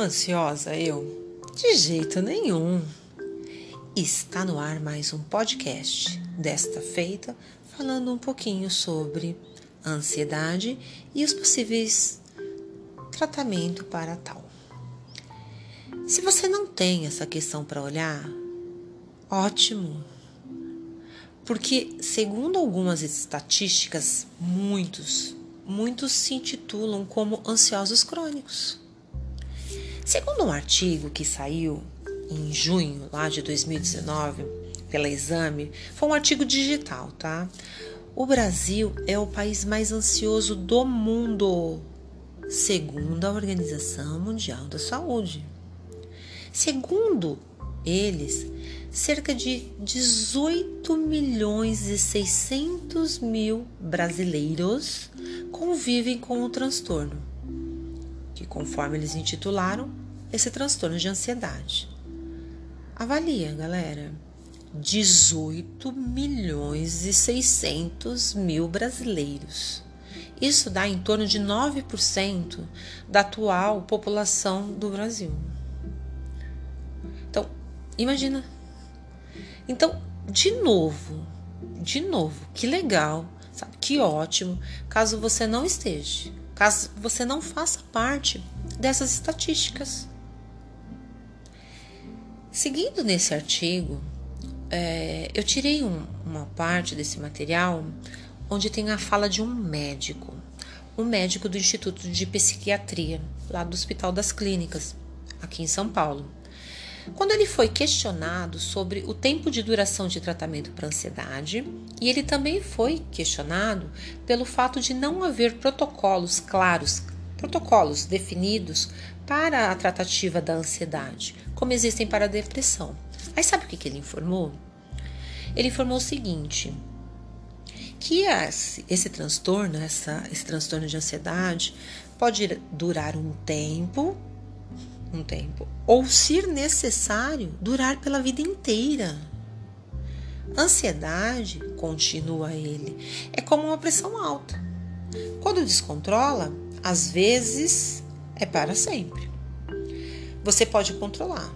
Ansiosa eu? De jeito nenhum. Está no ar mais um podcast, desta feita falando um pouquinho sobre ansiedade e os possíveis tratamento para tal. Se você não tem essa questão para olhar, ótimo. Porque, segundo algumas estatísticas, muitos, muitos se intitulam como ansiosos crônicos. Segundo um artigo que saiu em junho lá de 2019 pela Exame, foi um artigo digital, tá? O Brasil é o país mais ansioso do mundo, segundo a Organização Mundial da Saúde. Segundo eles, cerca de 18 milhões e 600 mil brasileiros convivem com o transtorno que, conforme eles intitularam, esse transtorno de ansiedade. Avalia, galera. 18 milhões e 600 mil brasileiros. Isso dá em torno de 9% da atual população do Brasil. Então, imagina. Então, de novo, de novo, que legal, sabe? Que ótimo, caso você não esteja caso você não faça parte dessas estatísticas. Seguindo nesse artigo, é, eu tirei um, uma parte desse material onde tem a fala de um médico, um médico do Instituto de Psiquiatria, lá do Hospital das Clínicas, aqui em São Paulo. Quando ele foi questionado sobre o tempo de duração de tratamento para ansiedade, e ele também foi questionado pelo fato de não haver protocolos claros, protocolos definidos para a tratativa da ansiedade, como existem para a depressão. Aí sabe o que, que ele informou? Ele informou o seguinte: que esse, esse transtorno, essa, esse transtorno de ansiedade, pode durar um tempo um tempo, ou, se necessário, durar pela vida inteira. Ansiedade, continua ele, é como uma pressão alta. Quando descontrola, às vezes é para sempre. Você pode controlar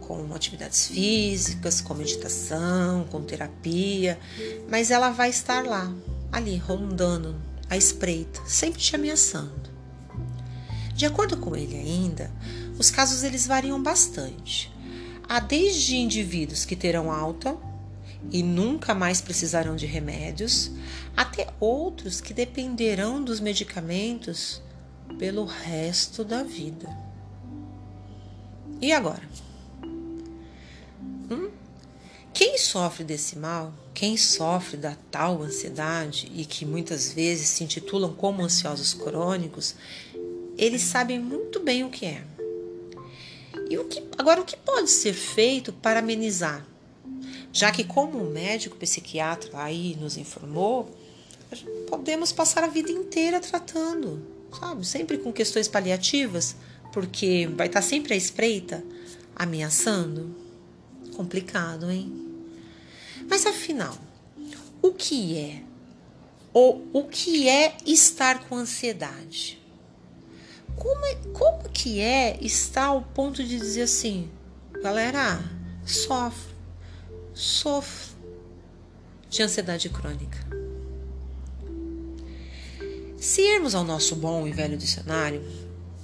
com atividades físicas, com meditação, com terapia, mas ela vai estar lá, ali, rondando, à espreita, sempre te ameaçando. De acordo com ele ainda, os casos eles variam bastante. Há desde indivíduos que terão alta e nunca mais precisarão de remédios, até outros que dependerão dos medicamentos pelo resto da vida. E agora? Hum? Quem sofre desse mal, quem sofre da tal ansiedade e que muitas vezes se intitulam como ansiosos crônicos, eles sabem muito bem o que é. E o que, agora, o que pode ser feito para amenizar? Já que, como o médico psiquiatra aí nos informou, podemos passar a vida inteira tratando, sabe? Sempre com questões paliativas, porque vai estar sempre à espreita, ameaçando. Complicado, hein? Mas afinal, o que é? Ou o que é estar com ansiedade? Como, é, como que é estar ao ponto de dizer assim, galera, sofre, sofre de ansiedade crônica? Se irmos ao nosso bom e velho dicionário,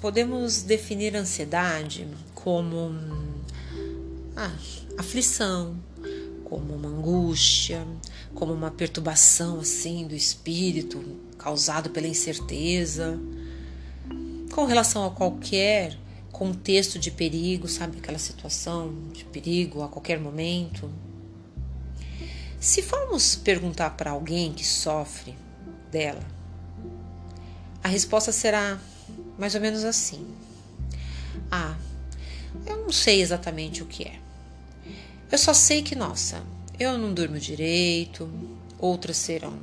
podemos definir ansiedade como ah, aflição, como uma angústia, como uma perturbação assim do espírito causado pela incerteza, com relação a qualquer contexto de perigo, sabe? Aquela situação de perigo a qualquer momento. Se formos perguntar para alguém que sofre dela, a resposta será mais ou menos assim: Ah, eu não sei exatamente o que é. Eu só sei que, nossa, eu não durmo direito. Outras serão: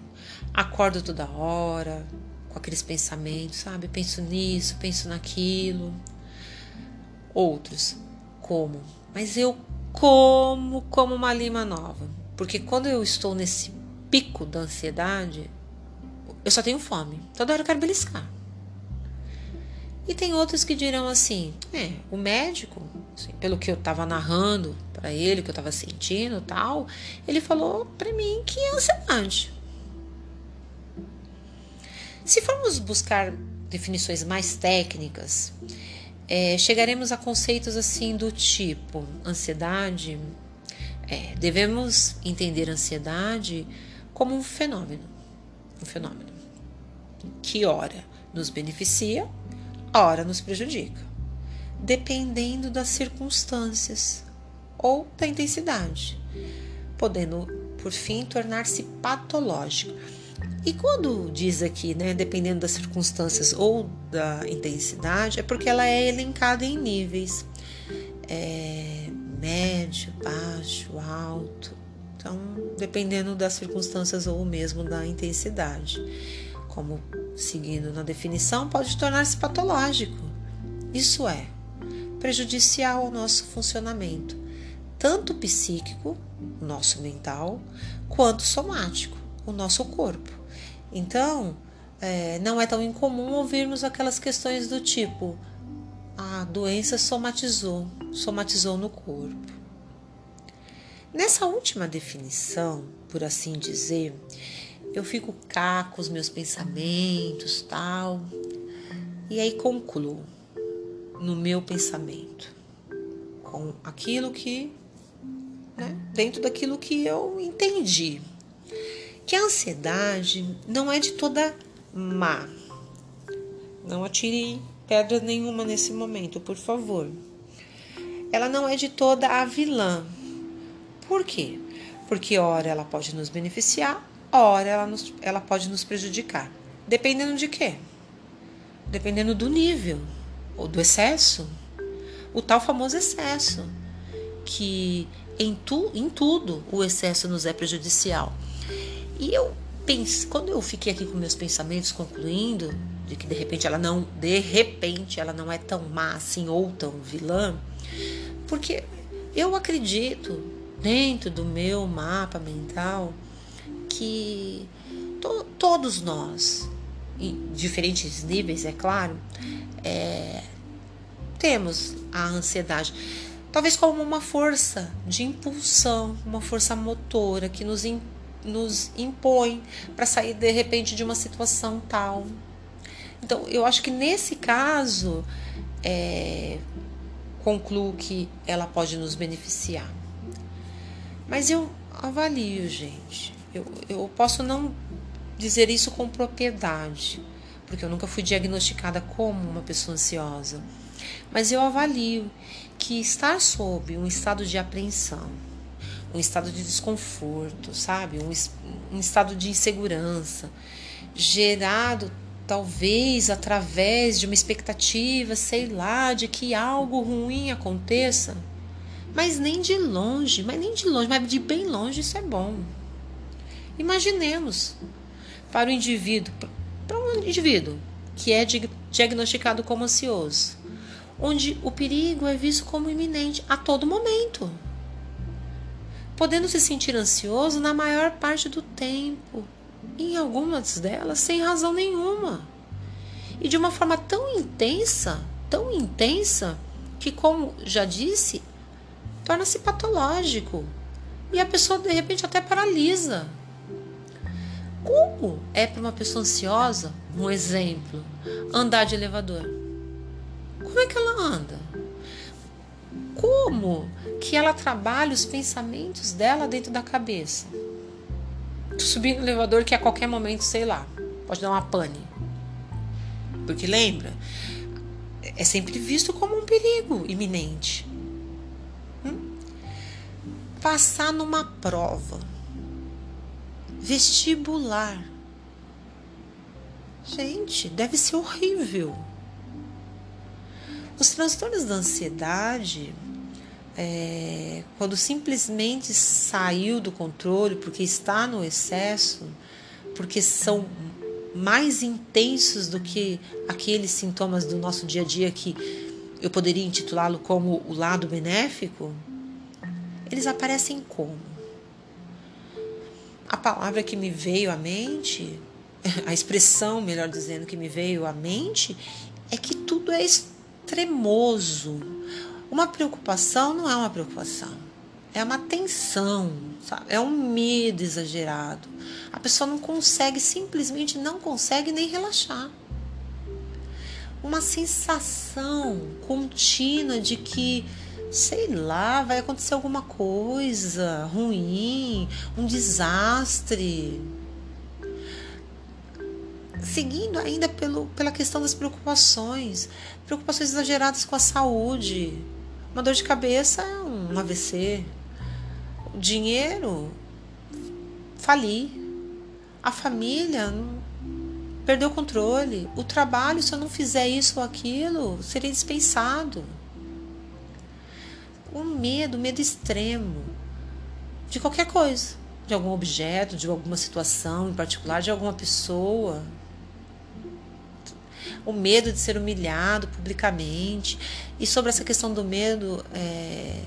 acordo toda hora, com aqueles pensamentos, sabe? Penso nisso, penso naquilo. Outros, como? Mas eu como como uma lima nova. Porque quando eu estou nesse pico da ansiedade, eu só tenho fome. Toda hora eu quero beliscar. E tem outros que dirão assim: é, o médico, assim, pelo que eu estava narrando para ele, que eu estava sentindo tal, ele falou para mim que é ansiedade. Se formos buscar definições mais técnicas, é, chegaremos a conceitos assim do tipo ansiedade. É, devemos entender ansiedade como um fenômeno, um fenômeno que ora nos beneficia, ora nos prejudica, dependendo das circunstâncias ou da intensidade, podendo por fim tornar-se patológico e quando diz aqui, né, dependendo das circunstâncias ou da intensidade, é porque ela é elencada em níveis é, médio, baixo, alto. Então, dependendo das circunstâncias ou mesmo da intensidade. Como seguindo na definição, pode tornar-se patológico. Isso é, prejudicial ao nosso funcionamento, tanto psíquico, nosso mental, quanto somático, o nosso corpo. Então, é, não é tão incomum ouvirmos aquelas questões do tipo: a doença somatizou, somatizou no corpo. Nessa última definição, por assim dizer, eu fico cá com os meus pensamentos, tal, e aí concluo no meu pensamento com aquilo que, né, dentro daquilo que eu entendi que a ansiedade não é de toda má. Não atire pedra nenhuma nesse momento, por favor. Ela não é de toda a vilã. Por quê? Porque ora ela pode nos beneficiar, ora ela, nos, ela pode nos prejudicar. Dependendo de quê? Dependendo do nível ou do excesso. O tal famoso excesso, que em, tu, em tudo o excesso nos é prejudicial. E eu pense, quando eu fiquei aqui com meus pensamentos concluindo de que de repente ela não, de repente ela não é tão má assim ou tão vilã, porque eu acredito dentro do meu mapa mental que to, todos nós, em diferentes níveis, é claro, é, temos a ansiedade. Talvez como uma força de impulsão, uma força motora que nos impõe nos impõe para sair de repente de uma situação tal. Então, eu acho que nesse caso, é, concluo que ela pode nos beneficiar. Mas eu avalio, gente. Eu, eu posso não dizer isso com propriedade, porque eu nunca fui diagnosticada como uma pessoa ansiosa. Mas eu avalio que estar sob um estado de apreensão, um estado de desconforto, sabe? Um, um estado de insegurança, gerado talvez através de uma expectativa, sei lá, de que algo ruim aconteça. Mas nem de longe, mas nem de longe, mas de bem longe isso é bom. Imaginemos para o indivíduo, para um indivíduo que é diagnosticado como ansioso, onde o perigo é visto como iminente a todo momento podendo se sentir ansioso na maior parte do tempo, em algumas delas sem razão nenhuma. E de uma forma tão intensa, tão intensa, que, como já disse, torna-se patológico. E a pessoa, de repente, até paralisa. Como é para uma pessoa ansiosa, um exemplo, andar de elevador? Como é que ela anda? como que ela trabalha os pensamentos dela dentro da cabeça. Subindo no elevador que a qualquer momento, sei lá, pode dar uma pane. Porque lembra, é sempre visto como um perigo iminente. Hum? Passar numa prova vestibular. Gente, deve ser horrível. Os transtornos da ansiedade é, quando simplesmente saiu do controle porque está no excesso, porque são mais intensos do que aqueles sintomas do nosso dia a dia que eu poderia intitulá-lo como o lado benéfico, eles aparecem como? A palavra que me veio à mente, a expressão, melhor dizendo, que me veio à mente é que tudo é extremoso. Uma preocupação não é uma preocupação, é uma tensão, sabe? é um medo exagerado. A pessoa não consegue, simplesmente não consegue nem relaxar. Uma sensação contínua de que sei lá, vai acontecer alguma coisa ruim, um desastre. Seguindo ainda pelo, pela questão das preocupações, preocupações exageradas com a saúde. Uma dor de cabeça é um AVC. O dinheiro, falir. A família, perdeu o controle. O trabalho, se eu não fizer isso ou aquilo, seria dispensado o medo, o medo extremo de qualquer coisa, de algum objeto, de alguma situação em particular, de alguma pessoa. O medo de ser humilhado publicamente. E sobre essa questão do medo, é,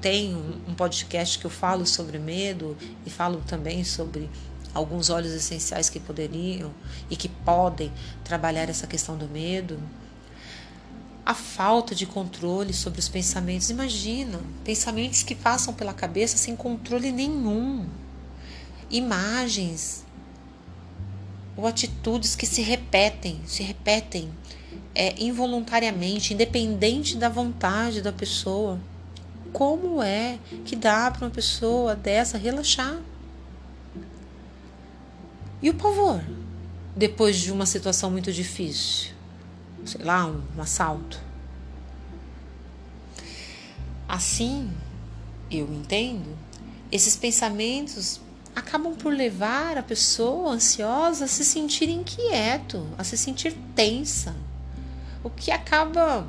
tem um podcast que eu falo sobre medo e falo também sobre alguns óleos essenciais que poderiam e que podem trabalhar essa questão do medo a falta de controle sobre os pensamentos. Imagina, pensamentos que passam pela cabeça sem controle nenhum. Imagens ou atitudes que se repetem, se repetem é, involuntariamente, independente da vontade da pessoa. Como é que dá para uma pessoa dessa relaxar? E o pavor, depois de uma situação muito difícil? Sei lá, um, um assalto. Assim, eu entendo, esses pensamentos acabam por levar a pessoa ansiosa a se sentir inquieto, a se sentir tensa, o que acaba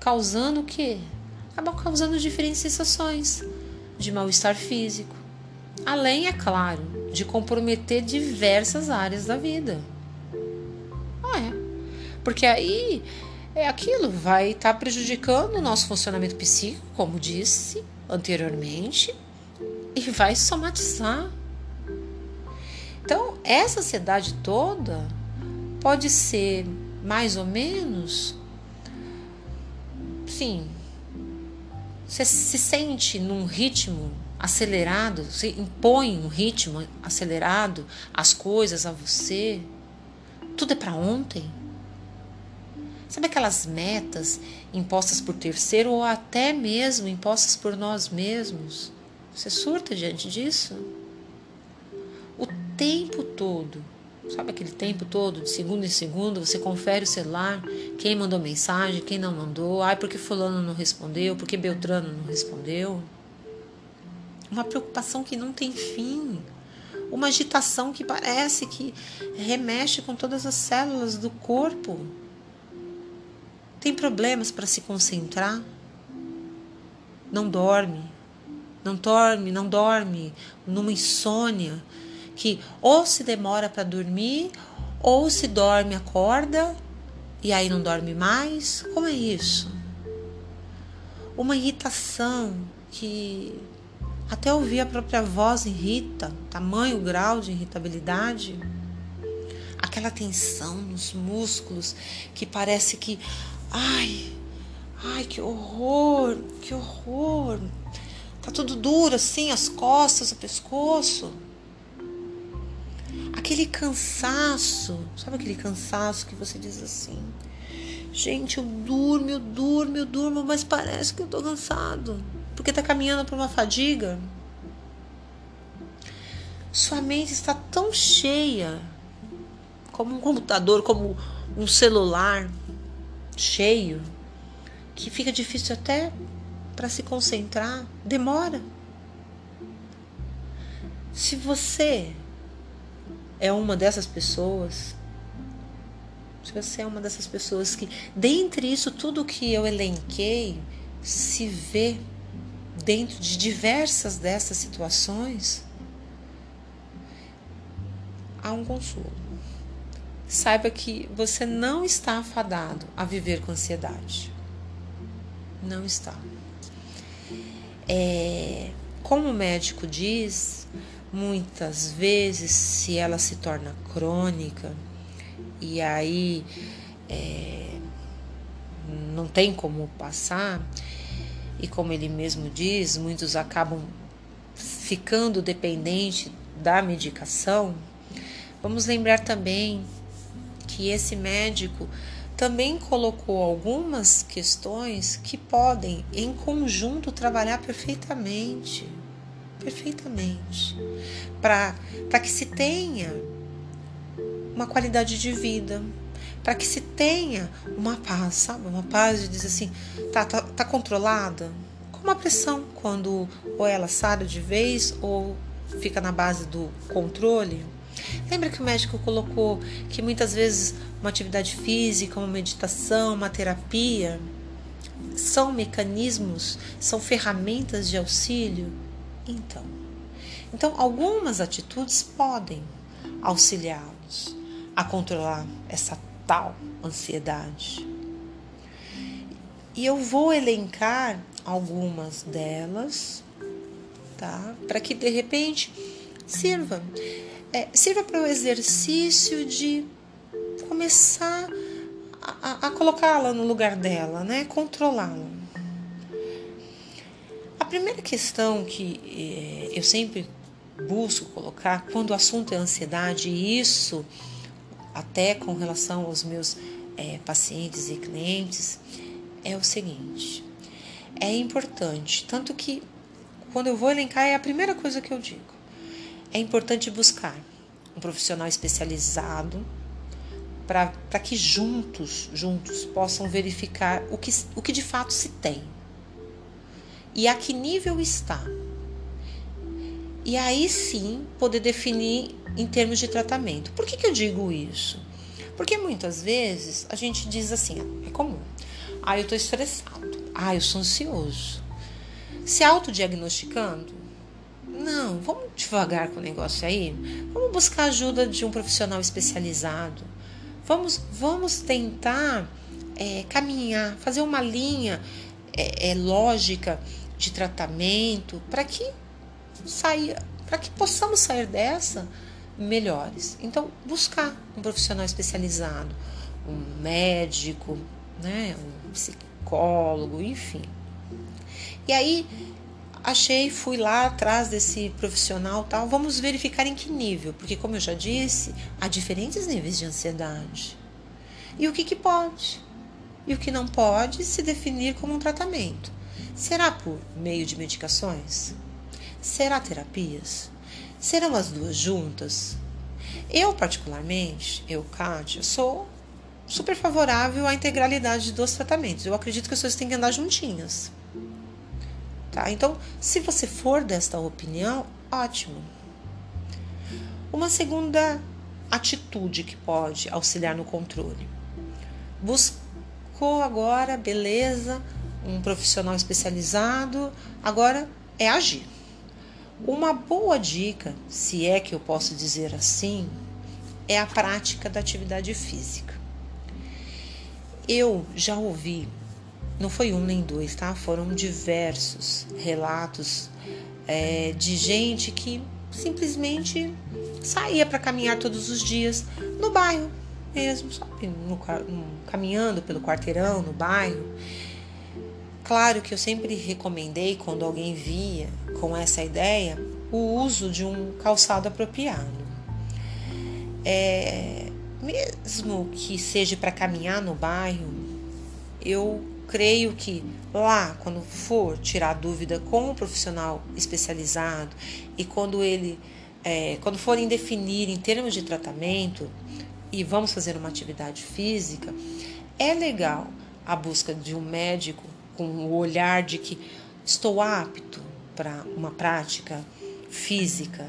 causando o quê? Acaba causando diferentes sensações de mal-estar físico, além, é claro, de comprometer diversas áreas da vida. Ah, é. Porque aí é aquilo, vai estar tá prejudicando o nosso funcionamento psíquico, como disse anteriormente, e vai somatizar. Então, essa ansiedade toda pode ser mais ou menos, sim, você se sente num ritmo acelerado, você impõe um ritmo acelerado as coisas a você, tudo é para ontem. Sabe aquelas metas impostas por terceiro ou até mesmo impostas por nós mesmos? Você surta diante disso? O tempo todo. Sabe aquele tempo todo, de segundo em segundo, você confere o celular, quem mandou mensagem, quem não mandou, ai, porque fulano não respondeu, porque Beltrano não respondeu. Uma preocupação que não tem fim. Uma agitação que parece que remexe com todas as células do corpo. Tem problemas para se concentrar? Não dorme, não dorme, não dorme, numa insônia que ou se demora para dormir, ou se dorme, acorda e aí não dorme mais. Como é isso? Uma irritação que até ouvir a própria voz irrita, tamanho grau de irritabilidade. Aquela tensão nos músculos que parece que Ai, ai, que horror, que horror. Tá tudo duro assim, as costas, o pescoço. Aquele cansaço, sabe aquele cansaço que você diz assim? Gente, eu durmo, eu durmo, eu durmo, mas parece que eu tô cansado. Porque tá caminhando por uma fadiga. Sua mente está tão cheia, como um computador, como um celular, cheio, que fica difícil até para se concentrar, demora. Se você é uma dessas pessoas, se você é uma dessas pessoas que, dentre isso tudo que eu elenquei, se vê dentro de diversas dessas situações, há um consolo saiba que você não está afadado a viver com ansiedade. Não está. É, como o médico diz, muitas vezes, se ela se torna crônica, e aí é, não tem como passar, e como ele mesmo diz, muitos acabam ficando dependente da medicação, vamos lembrar também que esse médico também colocou algumas questões que podem, em conjunto, trabalhar perfeitamente. Perfeitamente. Para que se tenha uma qualidade de vida, para que se tenha uma paz, sabe? Uma paz de dizer assim, tá, tá, tá controlada? Como a pressão, quando ou ela sai de vez ou fica na base do controle. Lembra que o médico colocou que muitas vezes uma atividade física, uma meditação, uma terapia são mecanismos, são ferramentas de auxílio? Então, então algumas atitudes podem auxiliá-los a controlar essa tal ansiedade. E eu vou elencar algumas delas, tá? Para que de repente sirva. É, sirva para o exercício de começar a, a colocá-la no lugar dela, né? Controlá-la. A primeira questão que é, eu sempre busco colocar quando o assunto é ansiedade, e isso até com relação aos meus é, pacientes e clientes, é o seguinte: é importante, tanto que quando eu vou elencar, é a primeira coisa que eu digo. É importante buscar um profissional especializado para que juntos, juntos possam verificar o que, o que de fato se tem e a que nível está. E aí sim poder definir em termos de tratamento. Por que, que eu digo isso? Porque muitas vezes a gente diz assim, é comum. Ah, eu estou estressado. Ah, eu sou ansioso. Se autodiagnosticando? Não, vamos devagar com o negócio aí. Vamos buscar ajuda de um profissional especializado. Vamos, vamos tentar é, caminhar, fazer uma linha é, é, lógica de tratamento para que saia, para que possamos sair dessa melhores. Então, buscar um profissional especializado, um médico, né, um psicólogo, enfim. E aí achei, fui lá atrás desse profissional, tal. Vamos verificar em que nível, porque como eu já disse, há diferentes níveis de ansiedade. E o que que pode? E o que não pode se definir como um tratamento? Será por meio de medicações? Será terapias? Serão as duas juntas? Eu, particularmente, eu, Kátia, sou super favorável à integralidade dos tratamentos. Eu acredito que as pessoas têm que andar juntinhas. Tá? Então, se você for desta opinião, ótimo. Uma segunda atitude que pode auxiliar no controle. Buscou agora, beleza, um profissional especializado, agora é agir. Uma boa dica, se é que eu posso dizer assim, é a prática da atividade física. Eu já ouvi, não foi um nem dois, tá? Foram diversos relatos é, de gente que simplesmente saía para caminhar todos os dias no bairro mesmo, sabe? No, no, caminhando pelo quarteirão, no bairro. Claro que eu sempre recomendei, quando alguém via com essa ideia, o uso de um calçado apropriado. É, mesmo que seja para caminhar no bairro, eu creio que lá, quando for tirar dúvida com um profissional especializado e quando ele, é, quando forem definir em termos de tratamento e vamos fazer uma atividade física, é legal a busca de um médico com o olhar de que estou apto para uma prática física,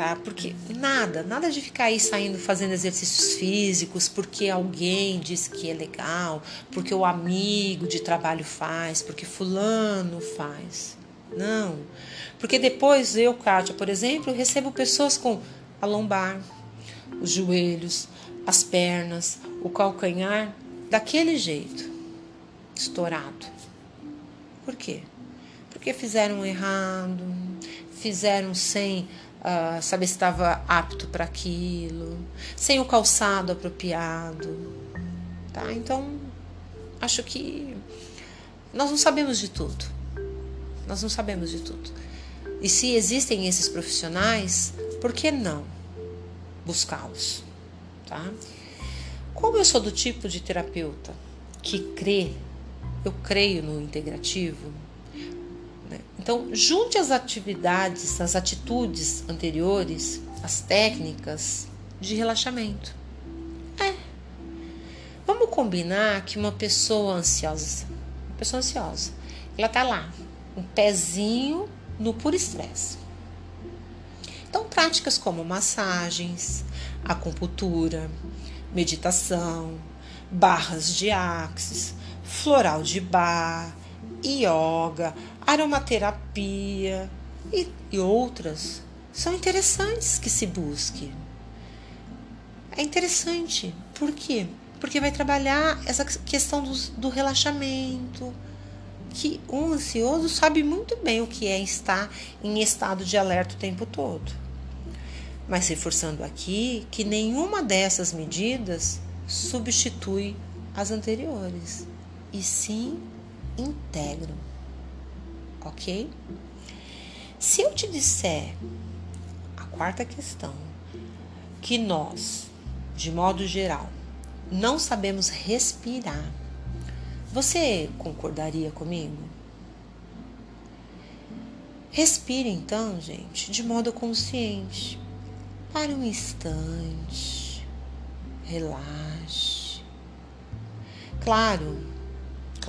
tá? Porque nada, nada de ficar aí saindo fazendo exercícios físicos porque alguém disse que é legal, porque o amigo de trabalho faz, porque fulano faz. Não. Porque depois eu, Kátia, por exemplo, recebo pessoas com a lombar, os joelhos, as pernas, o calcanhar daquele jeito estourado. Por quê? Porque fizeram errado, fizeram sem uh, saber se estava apto para aquilo, sem o calçado apropriado. tá? Então, acho que nós não sabemos de tudo. Nós não sabemos de tudo. E se existem esses profissionais, por que não buscá-los, tá? Como eu sou do tipo de terapeuta que crê, eu creio no integrativo? Então junte as atividades, as atitudes anteriores, as técnicas de relaxamento. É. Vamos combinar que uma pessoa ansiosa, uma pessoa ansiosa, ela tá lá, um pezinho no puro estresse. Então, práticas como massagens, acupuntura, meditação, barras de axis, floral de bar, yoga, aromaterapia e, e outras são interessantes que se busque. É interessante. Por quê? Porque vai trabalhar essa questão do, do relaxamento, que um ansioso sabe muito bem o que é estar em estado de alerta o tempo todo. Mas reforçando aqui que nenhuma dessas medidas substitui as anteriores, e sim integram. Ok? Se eu te disser a quarta questão, que nós, de modo geral, não sabemos respirar você concordaria comigo? Respire então, gente, de modo consciente. Pare um instante. Relaxe. Claro,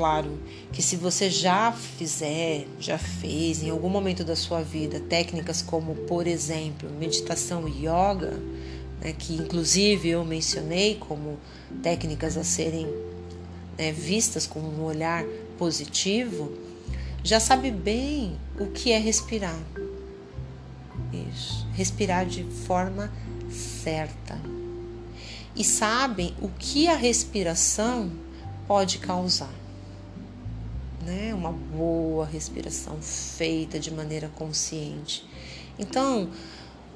claro que se você já fizer, já fez em algum momento da sua vida técnicas como, por exemplo, meditação e yoga, né, que inclusive eu mencionei como técnicas a serem né, vistas com um olhar positivo, já sabe bem o que é respirar. Isso, respirar de forma certa. E sabem o que a respiração pode causar. Né? Uma boa respiração feita de maneira consciente. Então,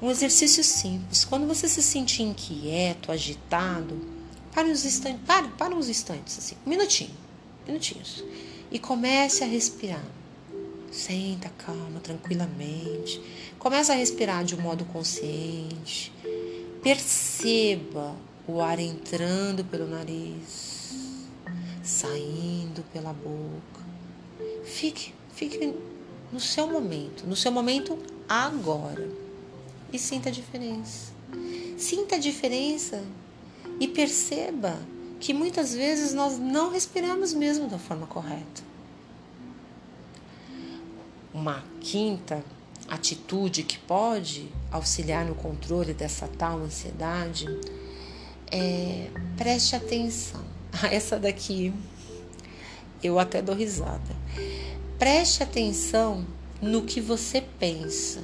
um exercício simples. Quando você se sentir inquieto, agitado, Pare uns instantes, pare, para uns instantes, assim, um minutinho, minutinhos. E comece a respirar. Senta, calma, tranquilamente. Comece a respirar de um modo consciente. Perceba o ar entrando pelo nariz, saindo pela boca. Fique, fique no seu momento, no seu momento agora. E sinta a diferença. Sinta a diferença e perceba que muitas vezes nós não respiramos mesmo da forma correta. Uma quinta atitude que pode auxiliar no controle dessa tal ansiedade é preste atenção. Essa daqui eu até dou risada. Preste atenção no que você pensa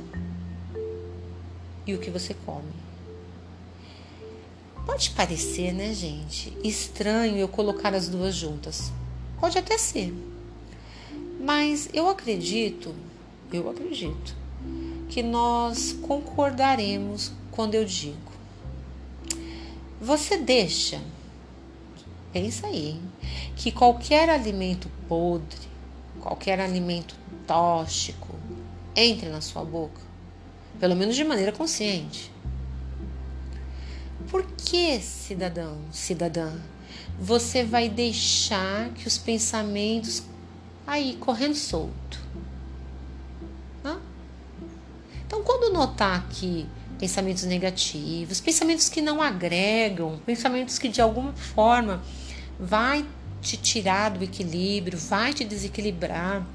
e o que você come. Pode parecer, né, gente, estranho eu colocar as duas juntas. Pode até ser. Mas eu acredito, eu acredito, que nós concordaremos quando eu digo. Você deixa, pensa aí, que qualquer alimento podre, qualquer alimento tóxico entre na sua boca, pelo menos de maneira consciente. Por que, cidadão, cidadã, você vai deixar que os pensamentos aí correndo solto? Hã? Então, quando notar que pensamentos negativos, pensamentos que não agregam, pensamentos que de alguma forma vai te tirar do equilíbrio, vai te desequilibrar,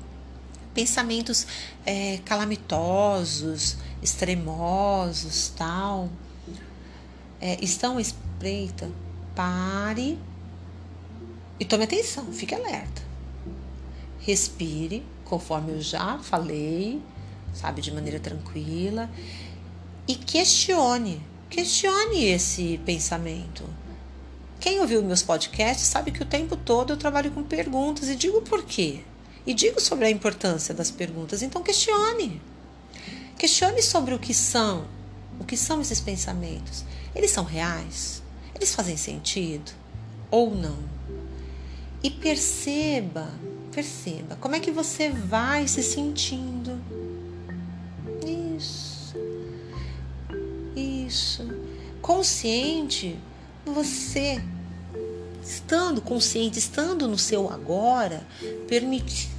pensamentos é, calamitosos, extremosos, tal é, estão espreita, pare e tome atenção, fique alerta. Respire, conforme eu já falei, sabe, de maneira tranquila, e questione, questione esse pensamento. Quem ouviu meus podcasts sabe que o tempo todo eu trabalho com perguntas e digo por quê. E digo sobre a importância das perguntas. Então questione. Questione sobre o que são, o que são esses pensamentos. Eles são reais? Eles fazem sentido? ou não. E perceba, perceba como é que você vai se sentindo. Isso. Isso. Consciente, você estando consciente, estando no seu agora,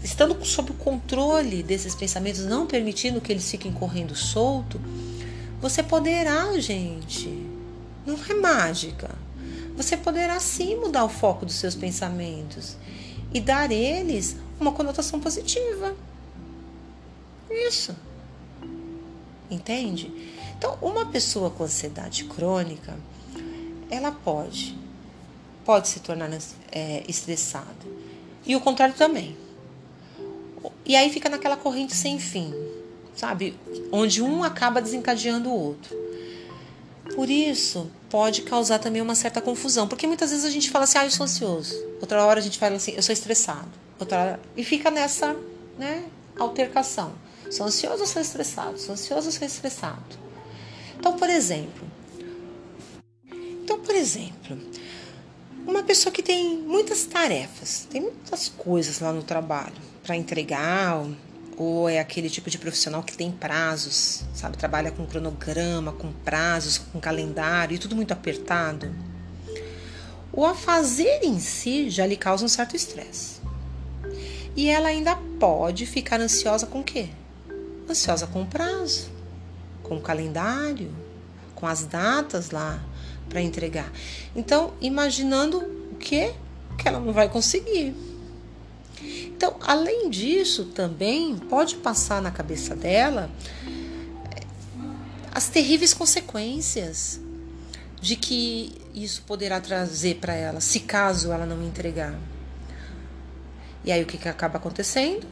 estando sob o controle desses pensamentos, não permitindo que eles fiquem correndo solto, você poderá, gente, não é mágica. Você poderá sim mudar o foco dos seus pensamentos e dar eles uma conotação positiva. Isso. Entende? Então, uma pessoa com ansiedade crônica, ela pode pode se tornar é, estressada. E o contrário também. E aí fica naquela corrente sem fim, sabe? Onde um acaba desencadeando o outro. Por isso, pode causar também uma certa confusão, porque muitas vezes a gente fala assim, ah, eu sou ansioso. Outra hora a gente fala assim, eu sou estressado. Outra hora... E fica nessa, né, altercação. Sou ansioso ou sou estressado? Sou ansioso ou sou estressado? Então, por exemplo, por exemplo, uma pessoa que tem muitas tarefas, tem muitas coisas lá no trabalho para entregar, ou é aquele tipo de profissional que tem prazos, sabe? Trabalha com cronograma, com prazos, com calendário e tudo muito apertado. O a fazer em si já lhe causa um certo estresse. E ela ainda pode ficar ansiosa com o quê? Ansiosa com o prazo, com o calendário, com as datas lá para entregar. Então, imaginando o que que ela não vai conseguir. Então, além disso, também pode passar na cabeça dela eh, as terríveis consequências de que isso poderá trazer para ela, se caso ela não entregar. E aí o que, que acaba acontecendo?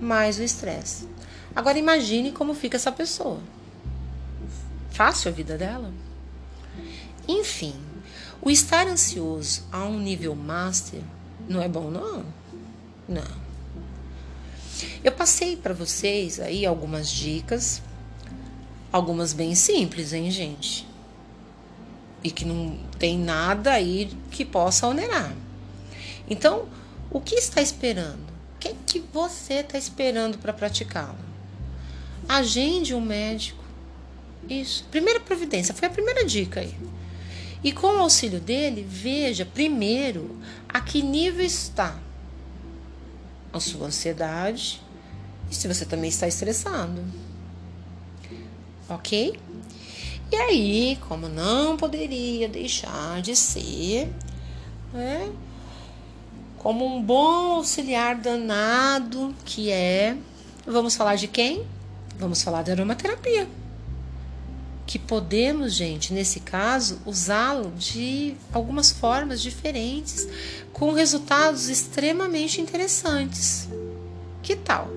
Mais o estresse. Agora imagine como fica essa pessoa. Fácil a vida dela? Enfim, o estar ansioso a um nível master não é bom, não. Não. Eu passei para vocês aí algumas dicas, algumas bem simples, hein, gente? E que não tem nada aí que possa onerar. Então, o que está esperando? O que, é que você está esperando para praticá-lo? Agende um médico. Isso. Primeira providência, foi a primeira dica aí. E com o auxílio dele, veja primeiro a que nível está a sua ansiedade e se você também está estressado. Ok? E aí, como não poderia deixar de ser, né, como um bom auxiliar danado que é, vamos falar de quem? Vamos falar da aromaterapia que podemos, gente, nesse caso, usá-lo de algumas formas diferentes, com resultados extremamente interessantes. Que tal?